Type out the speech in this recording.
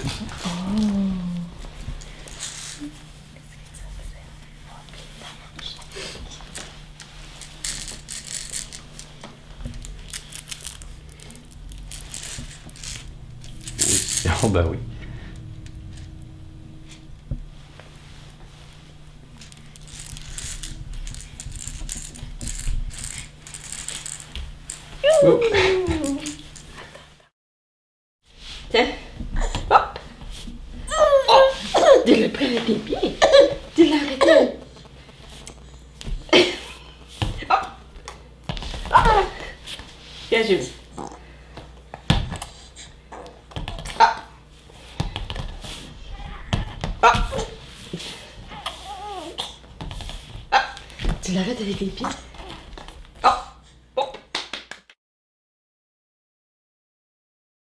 Oh bah oui. Oh. Tiens. Hop. Oh. Dis-le près tes pieds. Dis-le arrêter. Hop. Ah. Viens, Julie. Ah. Ah. Ah. Tu l'arrêtes avec tes pieds?